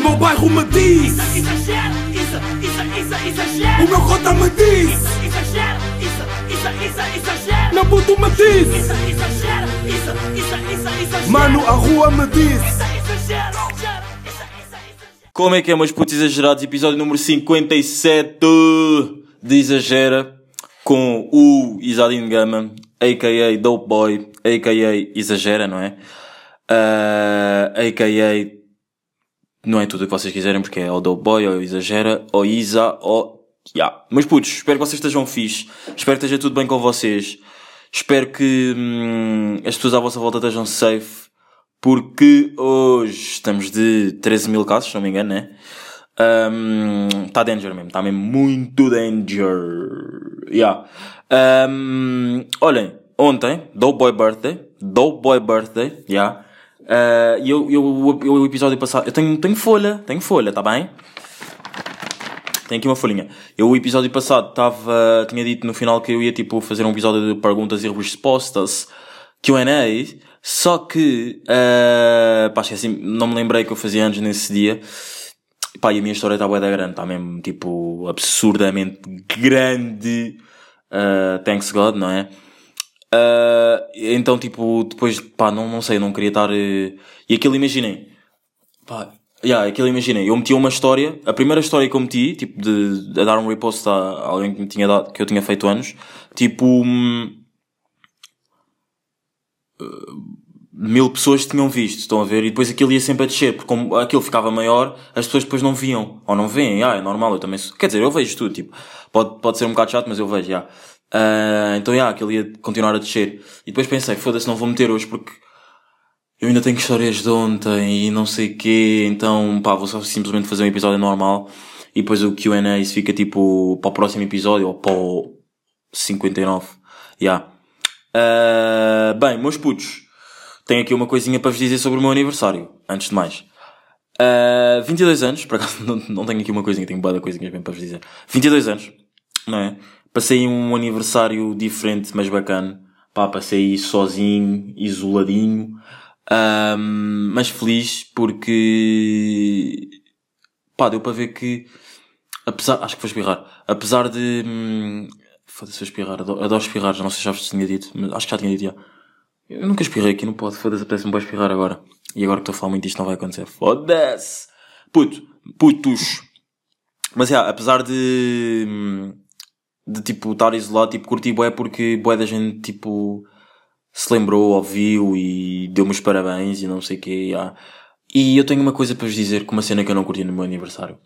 meu bairro me diz Isso, exagero, isso, isso, isso, exagero. O meu cota me diz Isso, exagero, isso, isso, isso, exagero. Meu puto me diz Isso, exagero, isso, isso, isso, exagero. Mano, a rua me diz Isso, exagero. Como é que é, meus putos exagerados? Episódio número 57 de Exagera com o Isadine Gama, a.k.a. Dope Boy, a.k.a. Exagera, não é? Ah, a.k.a. Não é tudo o que vocês quiserem, porque é ou Dope Boy, ou Exagera, ou Isa, ou... Yeah. Meus putos, espero que vocês estejam fixe. Espero que esteja tudo bem com vocês. Espero que hum, as pessoas à vossa volta estejam safe. Porque hoje estamos de 13 mil casos, se não me engano, né? Está danger mesmo, está mesmo muito danger. Yeah. Um, olhem, ontem, Dope Boy Birthday, Dope Boy Birthday, yeah. Uh, e eu, eu, eu, o episódio passado, eu tenho, tenho folha, tenho folha, tá bem? Tenho aqui uma folhinha. Eu, o episódio passado, tava, tinha dito no final que eu ia, tipo, fazer um episódio de perguntas e respostas, Q&A, só que, uh, pá, esqueci, não me lembrei que eu fazia antes nesse dia. Pá, e a minha história está bué da grande, está mesmo, tipo, absurdamente grande. Uh, thanks God, não é? Uh, então, tipo, depois, pá, não, não sei, não queria estar... Uh, e aquilo, imaginem, pá, yeah, aquilo, imaginem, eu meti uma história, a primeira história que eu meti, tipo, de, de dar um repost a alguém que me tinha dado, que eu tinha feito anos, tipo, hum, mil pessoas tinham visto, estão a ver? E depois aquilo ia sempre a descer, porque como aquilo ficava maior, as pessoas depois não viam. Ou não veem, ah, é normal, eu também sou. Quer dizer, eu vejo tudo, tipo, pode, pode ser um bocado chato, mas eu vejo, já. Ah, então, já, aquilo ia continuar a descer. E depois pensei, foda-se, não vou meter hoje porque eu ainda tenho histórias de ontem e não sei o quê, então, pá, vou só simplesmente fazer um episódio normal e depois o Q&A isso fica tipo para o próximo episódio ou para o 59. Já. Ah, bem, meus putos, tenho aqui uma coisinha para vos dizer sobre o meu aniversário, antes de mais. Uh, 22 anos, por acaso não, não tenho aqui uma coisinha, tenho boa coisinhas bem para vos dizer. 22 anos, não é? Passei um aniversário diferente, mas bacana. Pá, passei sozinho, isoladinho, um, mas feliz porque, pá, deu para ver que, apesar, acho que vou espirrar, apesar de, hum, foda-se, espirrar, adoro, adoro espirrar, já não sei se já vos tinha dito, mas acho que já tinha dito já. Eu nunca espirrei aqui, não pode. Foda-se, apetece-me bem espirrar agora. E agora que estou a falar muito disto não vai acontecer. Foda-se! Puto, putos. Mas, é, apesar de, de, tipo, estar isolado, tipo, curti bué porque bué da gente, tipo, se lembrou, ouviu e deu-me os parabéns e não sei o quê, yeah. E eu tenho uma coisa para vos dizer, com uma cena que eu não curti no meu aniversário.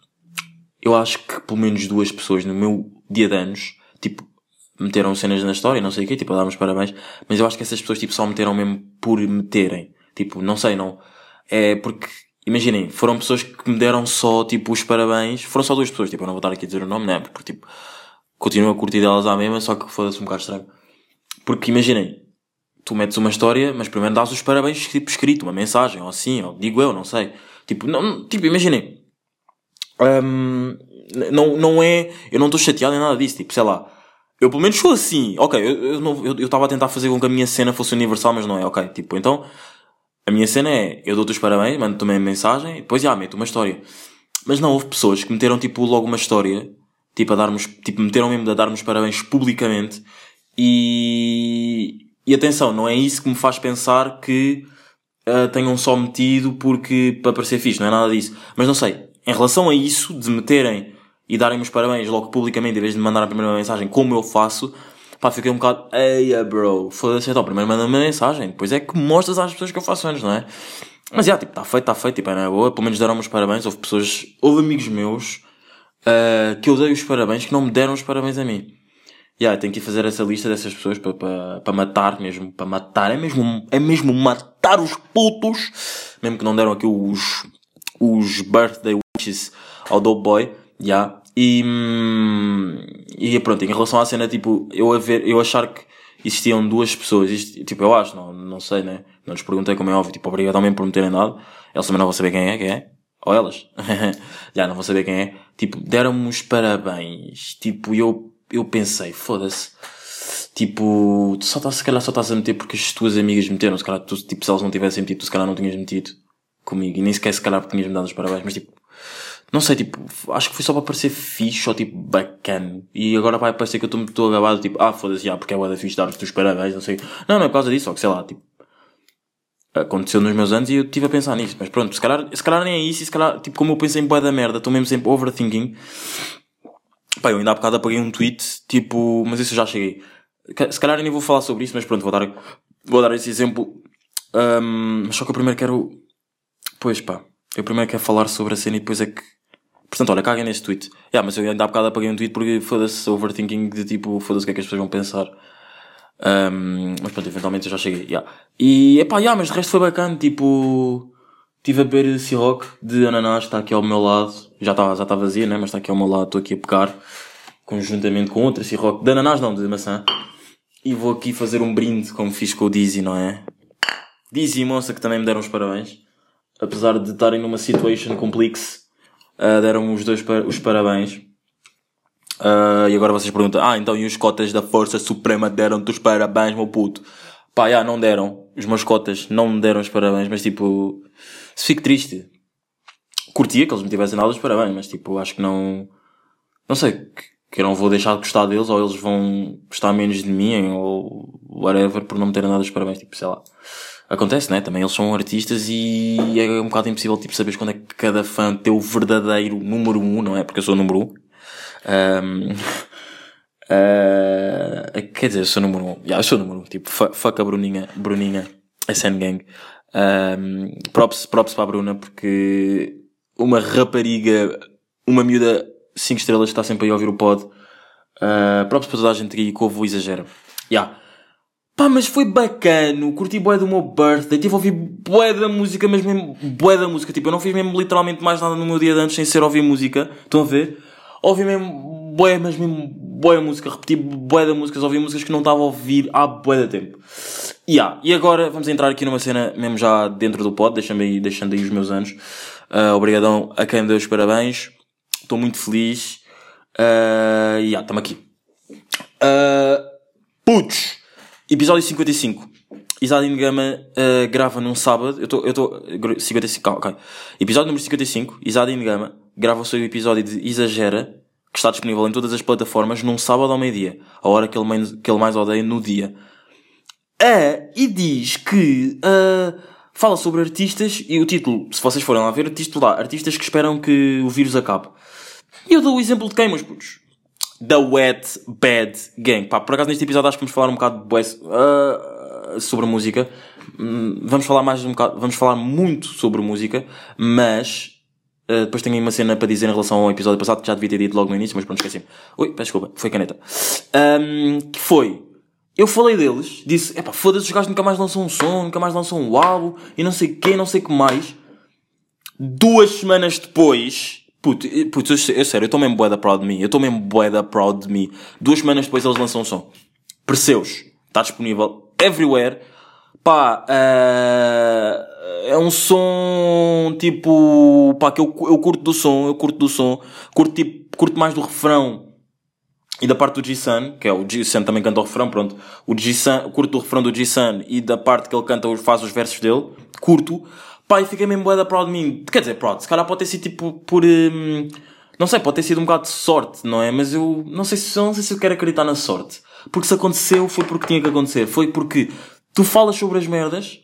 Eu acho que pelo menos duas pessoas no meu dia de anos, tipo, meteram cenas na história, não sei o quê, tipo, a dar-me os parabéns, mas eu acho que essas pessoas, tipo, só meteram mesmo por meterem. Tipo, não sei, não. É porque, imaginem, foram pessoas que me deram só, tipo, os parabéns, foram só duas pessoas, tipo, eu não vou estar aqui a dizer o nome, né, porque, tipo, continuo a curtir delas à mesma, só que foda-se um bocado estranho. Porque, imaginem, tu metes uma história, mas primeiro dás os parabéns, tipo, escrito, uma mensagem, ou assim, ou digo eu, não sei. Tipo, não, tipo, imaginem, hum, não, não é, eu não estou chateado nem nada disso, tipo, sei lá, eu pelo menos sou assim. Ok, eu estava a tentar fazer com que a minha cena fosse universal, mas não é. Ok, tipo, então a minha cena é eu dou-te os parabéns, mando também a mensagem e depois já meto uma história. Mas não, houve pessoas que meteram tipo logo uma história, tipo a darmos, tipo meteram mesmo a dar-nos parabéns publicamente e, e atenção, não é isso que me faz pensar que ah, tenham só metido porque para parecer fixe, não é nada disso. Mas não sei, em relação a isso, de meterem e darem-me os parabéns logo publicamente, em vez de me mandar a primeira mensagem, como eu faço, pá, fiquei um bocado, eia bro, foda-se, então, primeiro manda uma mensagem, depois é que mostras às pessoas que eu faço anos, não é? Mas já, tipo, está feito, está feito, tipo, é na boa, pelo menos deram-me os parabéns, houve pessoas, houve amigos meus, ah, que eu dei os parabéns, que não me deram os parabéns a mim. Yeah, tenho que fazer essa lista dessas pessoas para pa, pa matar mesmo, para matar, é mesmo, é mesmo matar os putos, mesmo que não deram aqui os, os birthday wishes ao Dope Boy, yeah. E, hum, e pronto, em relação à cena, tipo, eu a ver, eu achar que existiam duas pessoas, isto, tipo, eu acho, não, não sei, né? Não lhes perguntei como é óbvio, tipo, obrigado também por me terem dado, eles também não vão saber quem é, quem é, ou elas, já não vão saber quem é, tipo, deram-me os parabéns, tipo, eu, eu pensei, foda-se, tipo, tu só estás, se calhar só estás a meter porque as tuas amigas meteram, se calhar, tu, tipo, se elas não tivessem metido, tu se calhar não tinhas metido comigo, e nem sequer se calhar tinhas me dado os parabéns, mas tipo, não sei, tipo, acho que foi só para parecer fixe ou tipo bacana. E agora vai parecer que eu estou agabado, tipo, ah, foda-se, já, porque é o da fixe dar-vos os parabéns, não sei. Não, não é por causa disso, só que sei lá, tipo, aconteceu nos meus anos e eu estive a pensar nisso. Mas pronto, se calhar, se calhar nem é isso, e se calhar, tipo, como eu pensei em boa da merda, estou mesmo sempre overthinking. Pá, eu ainda há bocado apaguei um tweet, tipo, mas isso já cheguei. Se calhar nem vou falar sobre isso, mas pronto, vou dar, vou dar esse exemplo. Um, só que eu primeiro quero, pois pá, eu primeiro quero falar sobre a cena e depois é que, portanto, olha, caguem nesse tweet. Yeah, mas eu ainda há bocado apaguei um tweet porque foda-se overthinking de tipo, foda-se o que é que as pessoas vão pensar. Um, mas pronto, eventualmente eu já cheguei. Yeah. E epá, yeah, mas de resto foi bacana. Tipo, estive a beber Ciroc de ananás, está aqui ao meu lado. Já está já tá vazia, né? Mas está aqui ao meu lado, estou aqui a pegar. Conjuntamente com outra Ciroc de ananás, não, de maçã. E vou aqui fazer um brinde, como fiz com o Dizzy, não é? Dizzy e Moça que também me deram os parabéns. Apesar de estarem numa situation complexa, uh, deram-me os dois par os parabéns. Uh, e agora vocês perguntam, ah, então e os cotas da Força Suprema deram-te os parabéns, meu puto? Pá, já, não deram. Os meus cotas não me deram os parabéns, mas tipo, se fico triste. Curtia que eles me tivessem dado os parabéns, mas tipo, acho que não, não sei, que, que eu não vou deixar de gostar deles, ou eles vão gostar menos de mim, ou whatever, por não me terem dado os parabéns, tipo, sei lá. Acontece, né? Também eles são artistas e é um bocado impossível, tipo, saberes quando é que cada fã tem o verdadeiro número um, não é? Porque eu sou o número um. Um, uh, quer dizer, eu sou número 1. Um. Yeah, eu sou número 1. Um. Tipo, fuck a Bruninha, Bruninha, SN Gang. Um, props, props para a Bruna, porque uma rapariga, uma miúda 5 estrelas está sempre aí a ouvir o pod. Uh, props para toda a gente que ouve o exagero. Yeah. Pá, mas foi bacano, curti bué do meu birthday, tive a ouvir bué da música, mas mesmo bué da música, tipo, eu não fiz mesmo literalmente mais nada no meu dia de antes sem ser ouvir música, estão a ver? Ouvi mesmo boé, mas mesmo boé música, repeti boé da músicas, ouvi músicas que não estava a ouvir há boé da tempo. Yeah. E agora vamos entrar aqui numa cena mesmo já dentro do pod, deixando aí, deixando aí os meus anos. Uh, obrigadão a quem me deu os parabéns. Estou muito feliz. Uh, yeah, estamos aqui. Uh, putz! Episódio 55. Isadine Gama uh, grava num sábado. Eu estou. Eu estou. 55. Ok. Episódio número 55. Isadine Gama grava o seu episódio de Exagera, que está disponível em todas as plataformas, num sábado ao meio-dia, a hora que ele, mais, que ele mais odeia no dia. É, e diz que uh, fala sobre artistas, e o título, se vocês forem lá ver, o título lá, artistas que esperam que o vírus acabe. E eu dou o exemplo de quem, meus putos? The Wet Bad Gang. Pá, por acaso neste episódio acho que vamos falar um bocado de uh, sobre música. Hum, vamos falar mais um bocado, vamos falar muito sobre música, mas Uh, depois tenho aí uma cena para dizer em relação ao episódio passado que já devia ter dito logo no início, mas pronto, esqueci. Ui, peço desculpa, foi caneta. Um, que foi. Eu falei deles, disse, epá, foda-se, os gajos nunca mais lançam um som, nunca mais lançam um álbum, e não sei o não sei o que mais. Duas semanas depois, puto, puto eu, eu sério, eu estou mesmo bué da proud de mim, eu estou mesmo bué da proud de mim. Duas semanas depois eles lançam um som. Perseus, está disponível everywhere. Pá, uh é um som tipo, pá, que eu, eu curto do som, eu curto do som, curto tipo, curto mais do refrão e da parte do G-Sun, que é o G-Sun também canta o refrão, pronto. O G-Sun, curto do refrão do G-Sun e da parte que ele canta, faz os versos dele, curto. Pá, e fiquei mesmo bué da proud de mim. Quer dizer, proud, se calhar pode ter sido tipo por, hum, não sei, pode ter sido um bocado de sorte, não é? Mas eu não sei se, não sei se eu quero acreditar na sorte. Porque se aconteceu foi porque tinha que acontecer. Foi porque tu falas sobre as merdas,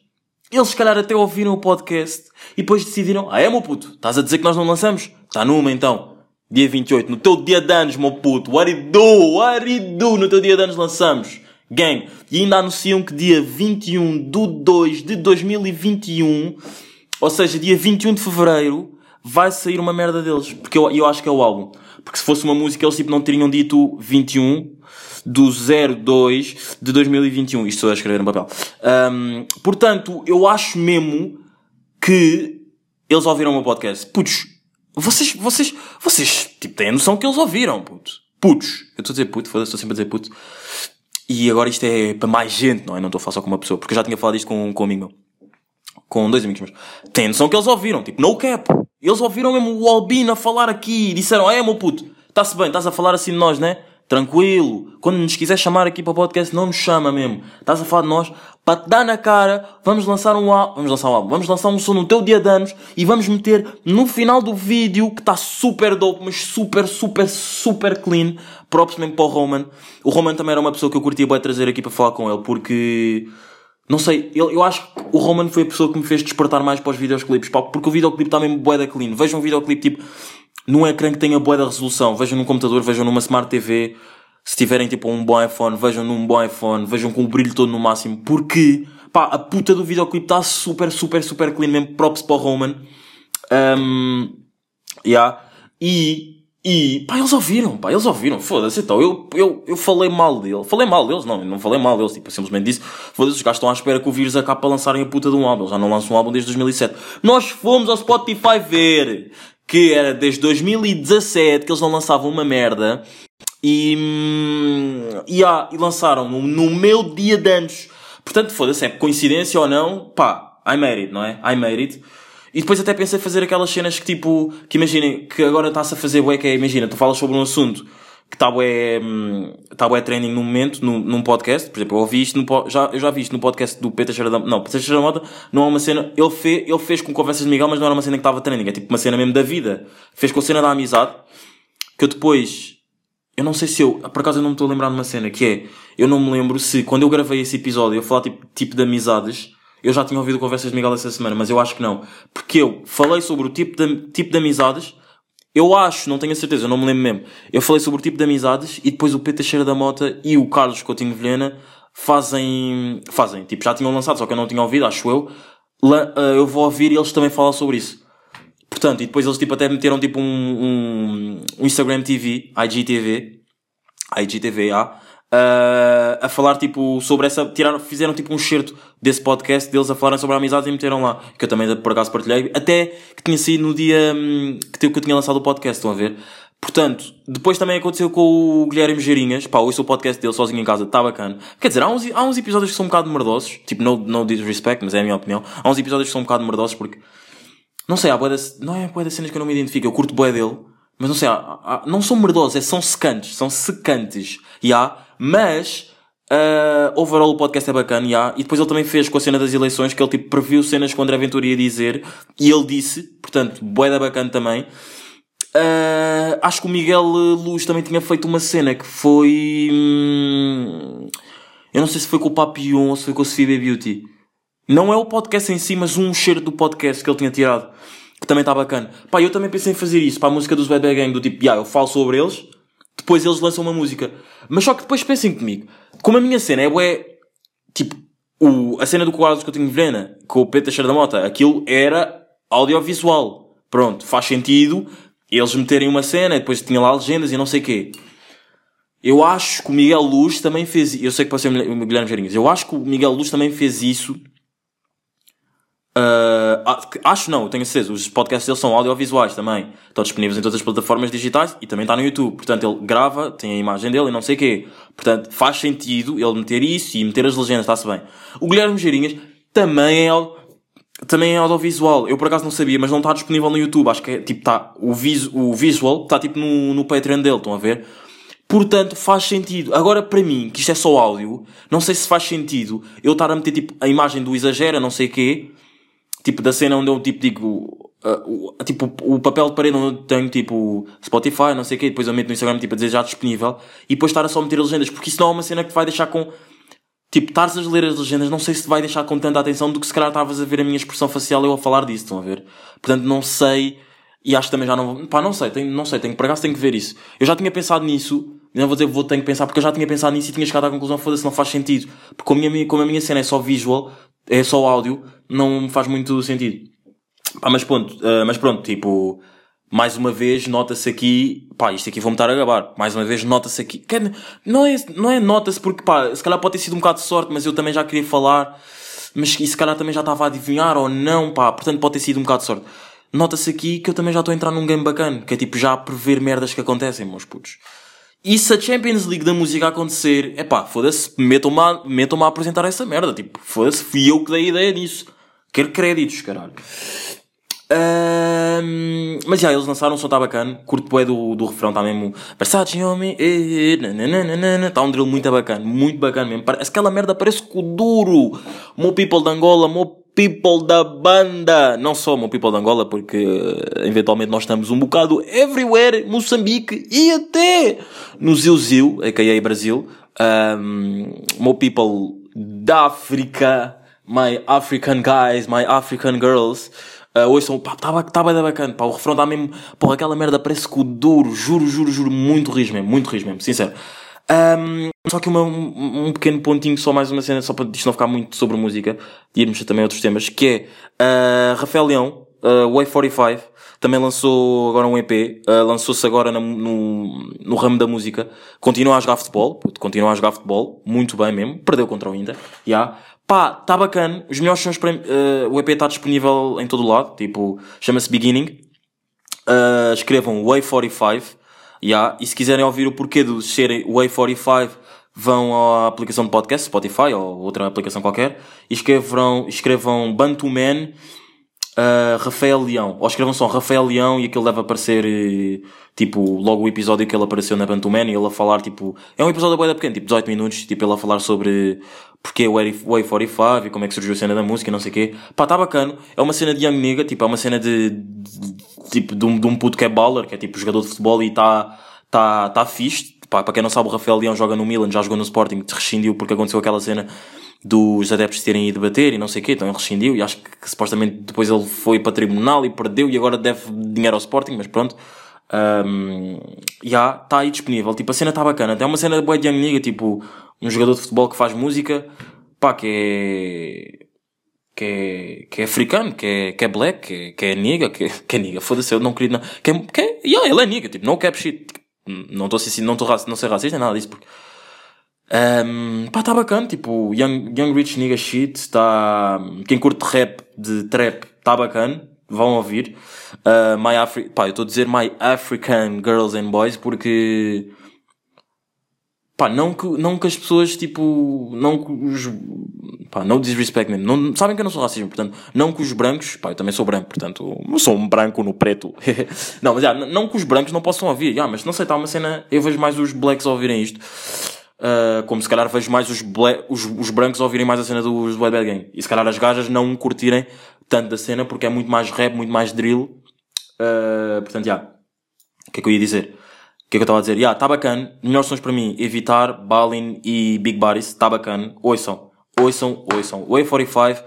eles se calhar até ouviram o podcast e depois decidiram, ah é meu puto, estás a dizer que nós não lançamos? Está numa então. Dia 28, no teu dia de anos, meu puto, what do, what do, no teu dia de anos lançamos. Gang. E ainda anunciam que dia 21 de 2 de 2021, ou seja, dia 21 de Fevereiro, vai sair uma merda deles. Porque eu, eu acho que é o álbum. Porque se fosse uma música, eles tipo não teriam dito 21, do 02 de 2021. Isto estou a escrever no papel. Um, portanto, eu acho mesmo que eles ouviram o meu podcast. Putos, vocês, vocês, vocês, tipo, têm a noção que eles ouviram, puto. Putos. Eu estou a dizer puto, foda-se, estou sempre a dizer puto. E agora isto é para mais gente, não é? Não estou a falar só com uma pessoa, porque eu já tinha falado isto com, com um amigo meu. Com dois amigos meus. Têm noção que eles ouviram, tipo, no cap. Eles ouviram mesmo o Albino a falar aqui e disseram, é meu puto, está-se bem, estás a falar assim de nós, né? Tranquilo. Quando nos quiser chamar aqui para o podcast, não nos chama mesmo. Estás a falar de nós? Para te dar na cara, vamos lançar um álbum. Vamos lançar um álbum. Vamos lançar um som no teu dia de anos e vamos meter no final do vídeo, que está super dope, mas super, super, super clean. Props mesmo para o Roman. O Roman também era uma pessoa que eu curtia bem trazer aqui para falar com ele, porque... Não sei, eu, eu acho que o Roman foi a pessoa que me fez despertar mais para os videoclipes, pá, porque o videoclipe está mesmo bué da clean. Vejam um videoclipe tipo num ecrã que tenha bué da resolução, vejam num computador, vejam numa Smart TV, se tiverem tipo um bom iPhone, vejam num bom iPhone, vejam com o brilho todo no máximo, porque pá, a puta do videoclipe está super, super, super clean, mesmo props para o Roman. Um, yeah. E e, pá, eles ouviram, pá, eles ouviram, foda-se, então, eu, eu, eu falei mal dele, falei mal deles, não, não falei mal deles, tipo, simplesmente disse, foda-se, os gajos estão à espera que o vírus acabe para lançarem a puta de um álbum, eles já não lançam um álbum desde 2007. Nós fomos ao Spotify ver, que era desde 2017 que eles não lançavam uma merda, e, hum, e, ah, e lançaram no, no meu dia de anos. Portanto, foda-se, é coincidência ou não, pá, I made it, não é? I made it. E depois até pensei fazer aquelas cenas que tipo, que imaginem, que agora está-se a fazer bué, que é, imagina, tu falas sobre um assunto que está bué, hum, está bué trending no momento, num, num podcast, por exemplo, eu ouvi isto no, já, eu já vi isto no podcast do Peter Cheira da, não, Peter Cheira da Mota, não é uma cena, ele fez, ele fez com conversas de Miguel, mas não era uma cena que estava trending, é tipo uma cena mesmo da vida. Fez com a cena da amizade, que eu depois, eu não sei se eu, por acaso eu não me estou a lembrar de uma cena, que é, eu não me lembro se, quando eu gravei esse episódio, eu falar tipo, tipo de amizades, eu já tinha ouvido conversas de Miguel essa semana, mas eu acho que não. Porque eu falei sobre o tipo de, tipo de amizades, eu acho, não tenho a certeza, não me lembro mesmo. Eu falei sobre o tipo de amizades e depois o Peter Cheira da Mota e o Carlos Coutinho Vilhena fazem, fazem, tipo, já tinham lançado, só que eu não tinha ouvido, acho eu. Ah, eu vou ouvir e eles também falam sobre isso. Portanto, e depois eles tipo até meteram tipo um, um, um Instagram TV, IGTV, IGTV, ah, ah, a falar tipo sobre essa, tiraram, fizeram tipo um excerto desse podcast deles a falarem sobre a amizade e meteram lá, que eu também por acaso partilhei, até que tinha sido no dia hum, que que eu tinha lançado o podcast, estão a ver? Portanto, depois também aconteceu com o Guilherme Geirinhas, pá, ouço o podcast dele sozinho em casa, está bacana. Quer dizer, há uns, há uns episódios que são um bocado merdosos, tipo, no, no disrespect, mas é a minha opinião. Há uns episódios que são um bocado merdosos porque, não sei, há das, não é bué das cenas que eu não me identifico, eu curto bué dele, mas não sei, há, há- não são merdosos, é, são secantes, são secantes, e há, mas, uh, overall o podcast é bacana, há, e depois ele também fez com a cena das eleições, que ele tipo previu cenas que o André Ventura ia dizer, e ele disse, portanto, bué da bacana também, Uh, acho que o Miguel Luz também tinha feito uma cena que foi. hum, eu não sei se foi com o Papillon ou se foi com a Sofia Beauty. Não é o podcast em si, mas um cheiro do podcast que ele tinha tirado. Que também está bacana. Pá, eu também pensei em fazer isso para a música dos Bad Bad Gang, do tipo, yeah, eu falo sobre eles, depois eles lançam uma música. Mas só que depois pensem comigo. Como a minha cena é bué, tipo, o, a cena do Carlos que eu tenho Verena, com o Pedro Teixeira da Mota, aquilo era audiovisual. Pronto, faz sentido eles meterem uma cena, depois tinha lá legendas e não sei o quê. Eu acho que o Miguel Luz também fez Eu sei que pode ser o Guilherme Jerinhas. Eu acho que o Miguel Luz também fez isso. Ah, acho não, tenho certeza. Os podcasts deles são audiovisuais também. Estão disponíveis em todas as plataformas digitais e também está no YouTube. Portanto, ele grava, tem a imagem dele e não sei o quê. Portanto, faz sentido ele meter isso e meter as legendas, está-se bem. O Guilherme Geirinhas também é, também é audiovisual. Eu por acaso não sabia, mas não está disponível no YouTube. Acho que é tipo, está o, vis, o visual está tipo no, no Patreon dele, estão a ver? Portanto, faz sentido. Agora, para mim, que isto é só áudio, não sei se faz sentido eu estar a meter tipo a imagem do exagera, não sei o quê, tipo da cena onde eu tipo digo, o- tipo o papel de parede onde eu tenho tipo Spotify, não sei o quê, depois eu meto no Instagram tipo a dizer já disponível, e depois estar a só meter as legendas, porque isso não é uma cena que vai deixar com. Tipo, estares a ler as legendas, não sei se te vai deixar com tanta atenção do que se calhar estavas a ver a minha expressão facial eu a falar disso, estão a ver? Portanto, não sei, e acho que também já não pá, não sei, tenho, não sei, tenho, por acaso tenho que ver isso. Eu já tinha pensado nisso, não vou dizer vou, tenho que pensar, porque eu já tinha pensado nisso e tinha chegado à conclusão, foda-se, não faz sentido. Porque como a, minha, como a minha cena é só visual, é só áudio, não faz muito sentido. Pá, mas pronto, ah, mas pronto, tipo, mais uma vez nota-se aqui, pá, isto aqui vou-me estar a gabar, mais uma vez nota-se aqui, é- não é, não é nota-se porque, pá, se calhar pode ter sido um bocado de sorte, mas eu também já queria falar, mas e se calhar também já estava a adivinhar ou não, pá, portanto pode ter sido um bocado de sorte. Nota-se aqui que eu também já estou a entrar num game bacana, que é tipo já prever merdas que acontecem, meus putos. E se a Champions League da música acontecer, é pá, foda-se, metam-me a, metam a apresentar essa merda, tipo, foda-se, fui eu que dei a ideia disso. Quero créditos, caralho. Ahm, mas já, eles lançaram um som, tá bacana. Curto bué do, do refrão, tá mesmo. Versace homem, eh, nananana, tá um drill muito bacana, muito bacana mesmo. Parece aquela merda, parece que o duro. Mo people de Angola, mo people da banda. Não só mo people de Angola, porque eh, eventualmente nós estamos um bocado everywhere, Moçambique e até no Zil a.k.a. Brasil. Um, mo people da África, my African guys, my African girls. Uh, ouçam, pá, estava tá bem bacana, pá, o refrão está mesmo, pô, aquela merda parece que o duro, juro, juro, juro, muito rijo mesmo, muito rijo mesmo, sincero. Um, só que uma, um, um pequeno pontinho, só mais uma cena, só para isto não ficar muito sobre música, e irmos também a outros temas, que é, uh, Rafael Leão, uh, Way 45, também lançou agora um EP, uh, lançou-se agora na- no, no ramo da música, continua a jogar futebol, continua a jogar futebol, muito bem mesmo, perdeu contra o Inter, já. Pá, tá bacana, os melhores sons para, uh, o EP está disponível em todo o lado, tipo, chama-se Beginning, Uh, escrevam Way 45 yeah. e se quiserem ouvir o porquê de serem Way 45 vão à aplicação de podcast Spotify ou outra aplicação qualquer e escrevam, escrevam Bantu Man Rafael Leão. Ou escrevam só Rafael Leão e aquilo deve aparecer eh, tipo logo o episódio que ele apareceu na Bantu Man e ele a falar tipo é um episódio bem pequeno tipo 18 minutos tipo ele a falar sobre porque o Way 45 e como é que surgiu a cena da música e não sei o quê. Pá tá bacana é uma cena de Young Nigga tipo é uma cena de, de- tipo de um, de um puto que é baller que é tipo jogador de futebol e tá tá tá fixe. Pá, para quem não sabe o Rafael Leão joga no Milan já jogou no Sporting rescindiu porque aconteceu aquela cena dos adeptos terem ido bater e não sei o quê, então ele rescindiu e acho que, que supostamente depois ele foi para tribunal e perdeu e agora deve dinheiro ao Sporting, mas pronto. Um, já, está aí disponível. Tipo, a cena está bacana. Tem uma cena de boa de Young Nigga, tipo, um jogador de futebol que faz música, pá, que é, que é, que é africano, que é, que é black, que é, que é nigga, que, é- que é nigga, foda-se, eu não queria, não, que é, que é, yeah, ele é nigga, tipo, no cap shit. Não estou não estou não ser racista, nada disso, porque um, pá, tá bacana, tipo, Young, young Rich Nigga Shit, tá, quem curte rap, de trap, tá bacana, vão ouvir. Uh, my Afri pá, eu estou a dizer My African Girls and Boys porque, pá, não que, não que as pessoas, tipo, não que os, pá, no disrespect mesmo, não, sabem que eu não sou racista, portanto, não que os brancos, pá, eu também sou branco, portanto, eu sou um branco no preto. não, mas já, não que os brancos não possam ouvir, já, mas não sei, tá uma cena, eu vejo mais os blacks ouvirem isto. Uh, como se calhar vejo mais os, os, os brancos ouvirem mais a cena dos do Bad Bad Gang. E se calhar as gajas não curtirem tanto da cena porque é muito mais rap, muito mais drill. Uh, portanto, já. O que é que eu ia dizer? O que é que eu estava a dizer? Já, tá bacana. Melhores sons para mim. Evitar, Balin e Big Bodies. Tá bacana. Ouçam. Ouçam, ouçam. Way 45.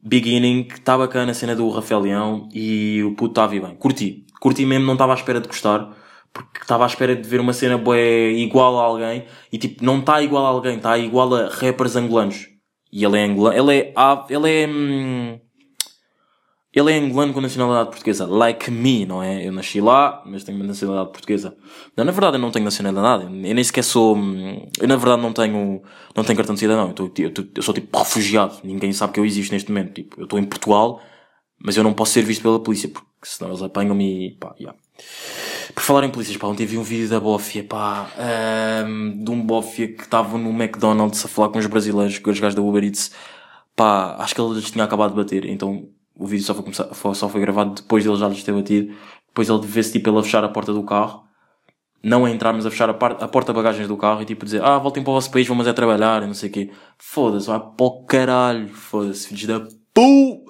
Beginning. Tá bacana a cena do Rafael Leão. E o puto tá a vir bem. Curti. Curti mesmo. Não estava à espera de gostar porque estava à espera de ver uma cena bué igual a alguém e tipo, não está igual a alguém, está igual a rappers angolanos. E ele é angolano, ele é, ele é, hum, ele é angolano com nacionalidade portuguesa, like me, não é? Eu nasci lá, mas tenho nacionalidade portuguesa. Não, na verdade eu não tenho nacionalidade, eu nem sequer sou, hum, eu na verdade não tenho, não tenho cartão de cidadão, eu, tô- eu, tô- eu sou tipo refugiado, ninguém sabe que eu existo neste momento, tipo, eu estou em Portugal, mas eu não posso ser visto pela polícia, porque senão eles apanham-me e pá, yeah. Por falar em polícias, pá, ontem vi um vídeo da Bófia, pá, ahm, de um Bófia que estava no McDonald's a falar com os brasileiros, com os gajos da Uber Eats, pá, acho que ele lhes tinha acabado de bater, então o vídeo só foi, começar, só foi gravado depois dele já lhes ter batido, depois ele vê-se tipo ele a fechar a porta do carro, não a entrar, mas a fechar a, par- a porta-bagagens do carro e tipo dizer, ah, voltem para o vosso país, vamos é trabalhar, não sei o quê. Foda-se, vai para o caralho, foda-se, filhos da pu!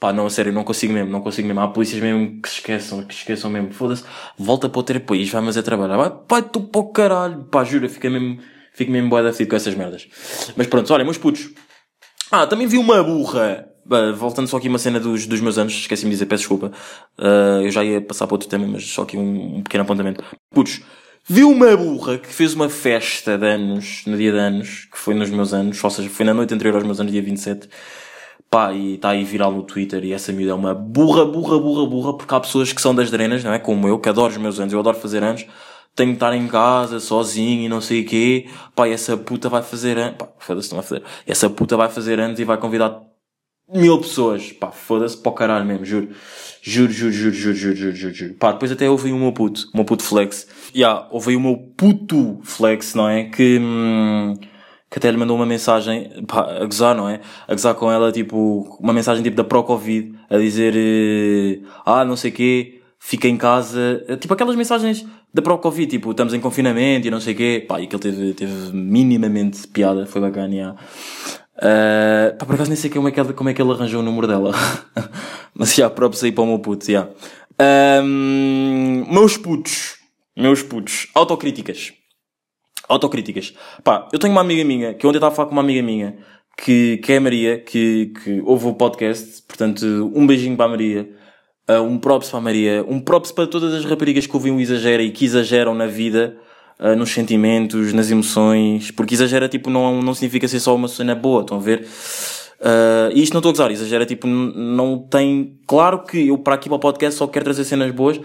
Pá, não, a sério, não consigo mesmo, não consigo mesmo. Há polícias mesmo que se esqueçam, que se esqueçam mesmo. Foda-se, volta para o teu país, vai mas é trabalhar. Vai, vai tu para o caralho. Pá, jura, fica mesmo, fico mesmo boa da com essas merdas. Mas pronto, olha, meus putos. Ah, também vi uma burra. Bah, voltando só aqui uma cena dos, dos meus anos, esqueci-me de dizer, peço desculpa. Ah, eu já ia passar para outro tema, mas só aqui um, um pequeno apontamento. Putos, vi uma burra que fez uma festa de anos, no dia de anos, que foi nos meus anos, ou seja, foi na noite anterior aos meus anos, dia 27. Pá, e está aí viral no Twitter e essa miúda é uma burra, burra, burra, burra, porque há pessoas que são das drenas, não é? Como eu, que adoro os meus anos, eu adoro fazer anos, tenho que estar em casa, sozinho e não sei o quê. Pá, e essa puta vai fazer anos, pá, foda-se, não vai fazer. Essa puta vai fazer anos e vai convidar mil pessoas. Pá, foda-se para o caralho mesmo, juro. Juro, juro, juro, juro, juro, juro, juro, juro. Pá, depois até ouvi o meu puto, o meu puto flex. Ya, yeah, ouvi o meu puto flex, não é? Que, hum, que até lhe mandou uma mensagem, pá, a gozar, não é? A gozar com ela, tipo, uma mensagem tipo da Pro-Covid, a dizer, eh, ah, não sei quê, fica em casa, eh, tipo aquelas mensagens da Pro-Covid, tipo, estamos em confinamento e não sei quê, pá, e aquilo teve, teve minimamente piada, foi bacana, yeah. Uh, pá, por acaso nem sei como é que como é que ele arranjou o número dela. Mas já, próprio aí para o meu puto, já. Um, meus putos, meus putos, autocríticas. Autocríticas. Pá, eu tenho uma amiga minha, que ontem estava a falar com uma amiga minha, que, que é a Maria, que, que ouve o podcast, portanto, um beijinho para a Maria. Uh, um props para a Maria, um props para todas as raparigas que ouvem o Exagera e que exageram na vida, uh, nos sentimentos, nas emoções, porque exagera, tipo, não, não significa ser só uma cena boa, estão a ver? Uh, e isto não estou a gozar, exagera, tipo, não tem, claro que eu para aqui para o podcast só quero trazer cenas boas,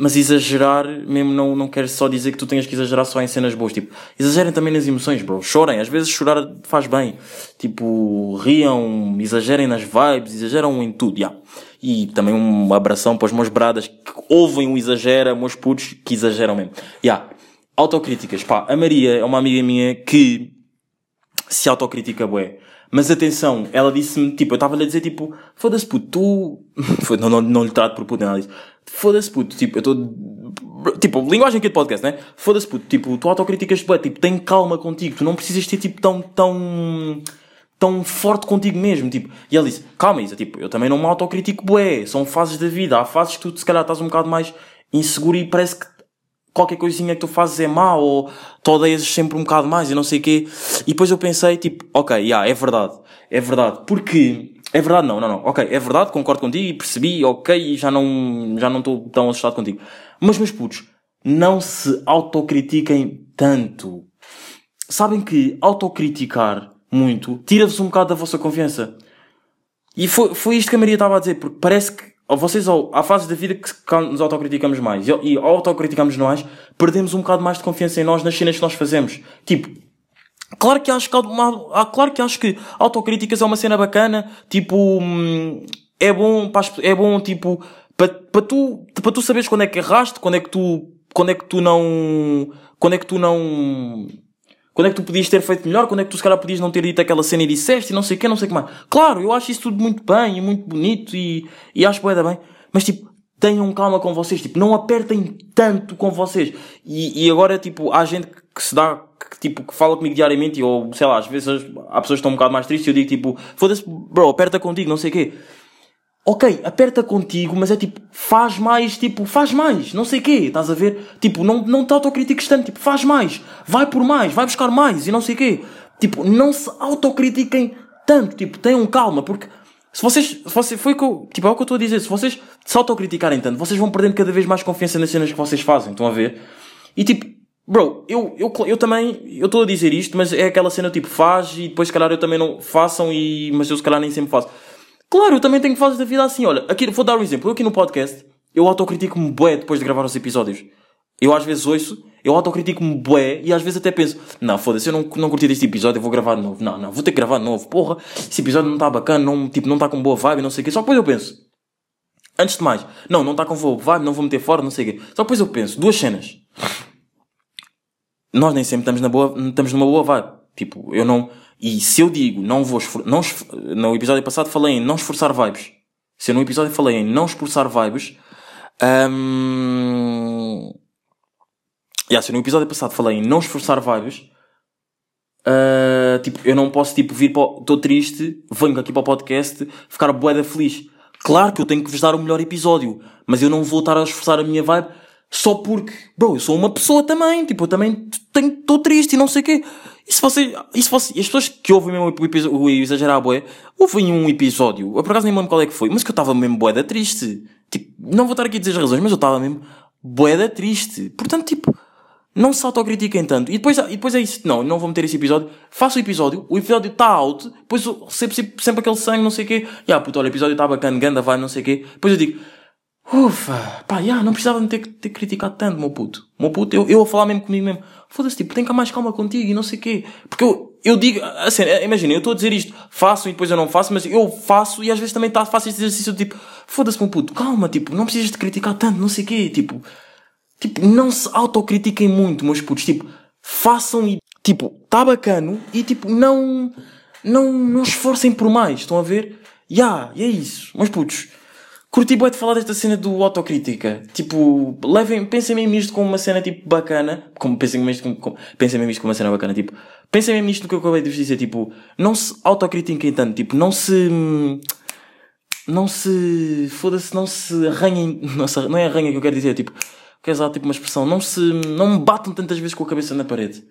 mas exagerar mesmo não, não quer só dizer que tu tenhas que exagerar só em cenas boas. Tipo, exagerem também nas emoções, bro. Chorem. Às vezes chorar faz bem. Tipo, riam, exagerem nas vibes, exageram em tudo, yeah. E também um abração para os meus bradas que ouvem o exagera, meus putos que exageram mesmo. Yeah. Autocríticas. Pá, a Maria é uma amiga minha que se autocritica bué. Mas atenção, ela disse-me, tipo, eu estava-lhe a dizer, tipo, foda-se puto, tu... não, não, não lhe trato por puto, ela disse, foda-se puto, tipo, eu estou... Tipo, linguagem aqui de podcast, né? Foda-se puto, tipo, tu autocriticas bué, tipo, tem calma contigo, tu não precisas ter, tipo, tão, tão tão forte contigo mesmo, tipo, e ele disse, calma Isa, tipo, eu também não me autocritico bué, são fases da vida, há fases que tu se calhar estás um bocado mais inseguro e parece que qualquer coisinha que tu fazes é má ou tu odeias sempre um bocado mais e não sei o quê. E depois eu pensei, tipo, ok, yeah, é verdade, é verdade, porque, é verdade não, não, não, ok, é verdade, concordo contigo e percebi, ok, e já não, já não estou tão assustado contigo. Mas meus putos, não se autocritiquem tanto. Sabem que autocriticar muito, tira-vos um bocado da vossa confiança. E foi, foi isto que a Maria estava a dizer, porque parece que vocês, há fases da vida que nos autocriticamos mais, e, e autocriticamos mais, perdemos um bocado mais de confiança em nós nas cenas que nós fazemos. Tipo, Claro que acho que, uma, claro que acho que autocríticas é uma cena bacana, tipo, hum, é bom, é bom, tipo, para pa tu, para tu saberes quando é que erraste, quando é que tu, quando é que tu não, quando é que tu não, quando é que tu podias ter feito melhor? Quando é que tu se calhar podias não ter dito aquela cena e disseste e não sei o que, não sei o que mais. Claro, eu acho isso tudo muito bem e muito bonito e, e acho que bem. Mas tipo, tenham calma com vocês, tipo, não apertem tanto com vocês. E, e agora, tipo, há gente que se dá, tipo, que fala comigo diariamente, ou sei lá, às vezes há pessoas que estão um bocado mais tristes e eu digo, tipo, foda-se, bro, aperta contigo, não sei o quê ok, aperta contigo, mas é tipo, faz mais, tipo, faz mais, não sei o quê, estás a ver? Tipo, não, não te autocritiques tanto, tipo, faz mais, vai por mais, vai buscar mais e não sei o quê. Tipo, não se autocritiquem tanto, tipo, tenham calma, porque se vocês, se vocês, foi que eu, tipo, é o que eu estou a dizer, se vocês se autocriticarem tanto, vocês vão perdendo cada vez mais confiança nas cenas que vocês fazem, estão a ver? E tipo, bro, eu, eu, eu também, eu estou a dizer isto, mas é aquela cena tipo, faz e depois se calhar eu também não façam e, mas eu se calhar nem sempre faço. Claro, eu também tenho fases da vida assim. Olha, aqui, vou dar um exemplo. Eu aqui no podcast, eu autocritico-me bué depois de gravar os episódios. Eu às vezes ouço, eu autocritico-me bué e às vezes até penso, não, foda-se, eu não, não curti deste episódio, eu vou gravar de novo. Não, não, vou ter que gravar de novo. Porra, esse episódio não está bacana, não, tipo, não está com boa vibe, não sei o quê. Só depois eu penso, antes de mais, não, não está com boa vibe, não vou meter fora, não sei o quê. Só depois eu penso, duas cenas. Nós nem sempre estamos, na boa, estamos numa boa vibe. Tipo, eu não, e se eu digo, não vou não no episódio passado falei em não esforçar vibes. Se eu no episódio falei em não esforçar vibes, um... yeah, se eu no episódio passado falei em não esforçar vibes, uh, tipo, eu não posso tipo vir para, estou triste, venho aqui para o podcast, ficar boeda feliz. Claro que eu tenho que vos dar o melhor episódio, mas eu não vou estar a esforçar a minha vibe só porque, bro, eu sou uma pessoa também, tipo, eu também estou triste e não sei o quê. E se você, e se você, as pessoas que ouvem mesmo o, o, o exagerar boé, ouvem um episódio, eu por acaso nem lembro qual é que foi, mas que eu estava mesmo boeda triste. Tipo, não vou estar aqui a dizer as razões, mas eu estava mesmo boeda triste. Portanto, tipo, não se autocritiquem tanto. E depois, e depois é isso. Não, não vou meter esse episódio. Faço o episódio, o episódio está out, depois sempre, sempre aquele sangue, não sei o quê. E ah, puto, olha, o episódio está bacana, ganda, vai, não sei o quê. Depois eu digo, Ufa, pá, já, não precisava de ter, ter criticado tanto, meu puto. Meu puto, eu, eu a falar mesmo comigo mesmo. Foda-se, tipo, tem cá mais calma contigo e não sei o quê. Porque eu, eu digo, assim, imagina, eu estou a dizer isto, faço e depois eu não faço, mas eu faço e às vezes também tá, faço este exercício tipo, foda-se, meu puto, calma, tipo, não precisas de criticar tanto, não sei o quê, tipo, tipo, não se autocritiquem muito, meus putos, tipo, façam e Tipo, tá bacano e tipo, não, não, não esforcem por mais, estão a ver? Ya, yeah, e é isso. Mas putos, curti bué de falar desta cena do autocrítica. Tipo, levem, pensem mesmo isto como uma cena tipo bacana. Como pensem mesmo como, como, pensem mesmo isto como uma cena bacana. Tipo, pensem mesmo isto que eu acabei de vos dizer. Tipo, não se autocritiquem tanto. Tipo, não se, não se, foda-se, não se arranhem, se, não é arranha que eu quero dizer. Tipo, quer usar tipo uma expressão. Não se, não batam tantas vezes com a cabeça na parede.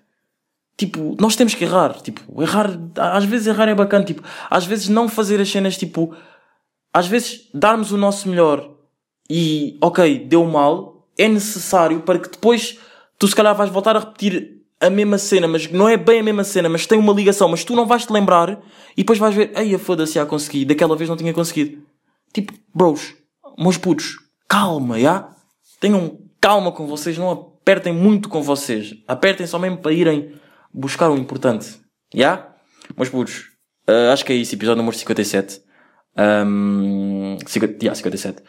Tipo, nós temos que errar. Tipo, errar, às vezes errar é bacana. Tipo, às vezes não fazer as cenas, tipo, às vezes darmos o nosso melhor e, ok, deu mal, é necessário para que depois tu se calhar vais voltar a repetir a mesma cena, mas não é bem a mesma cena, mas tem uma ligação, mas tu não vais te lembrar e depois vais ver, ei, foda-se, já consegui, daquela vez não tinha conseguido. Tipo, bros, meus putos, calma, já? Tenham calma com vocês, não apertem muito com vocês. Apertem só mesmo para irem buscar o importante. Já? Meus putos, uh, acho que é isso, episódio número 57. Um, 50, yeah, 57.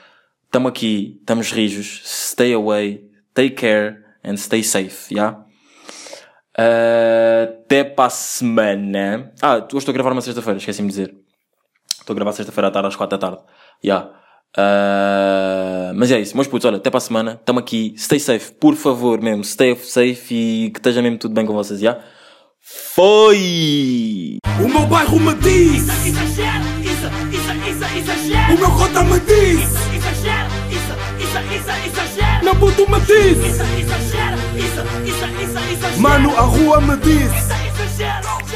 Estamos aqui, estamos rijos. Stay away, take care and stay safe, yeah? Uh, até para a semana. Ah, hoje estou a gravar uma sexta-feira, esqueci-me de dizer. Estou a gravar sexta-feira à tarde, às 4 da tarde. Yeah. Uh, mas é isso, meus putos, olha, até para a semana. Estamos aqui. Stay safe, por favor, mesmo. Stay safe e que esteja mesmo tudo bem com vocês, já? Yeah? Foi! O meu bairro me diz, é o meu cota me diz Isso, é exagero, isso, isso, isso, exagero é Meu puto me diz Isso, exagero, isso, isso, isso, exagero Mano, a rua me diz. Isso, exagero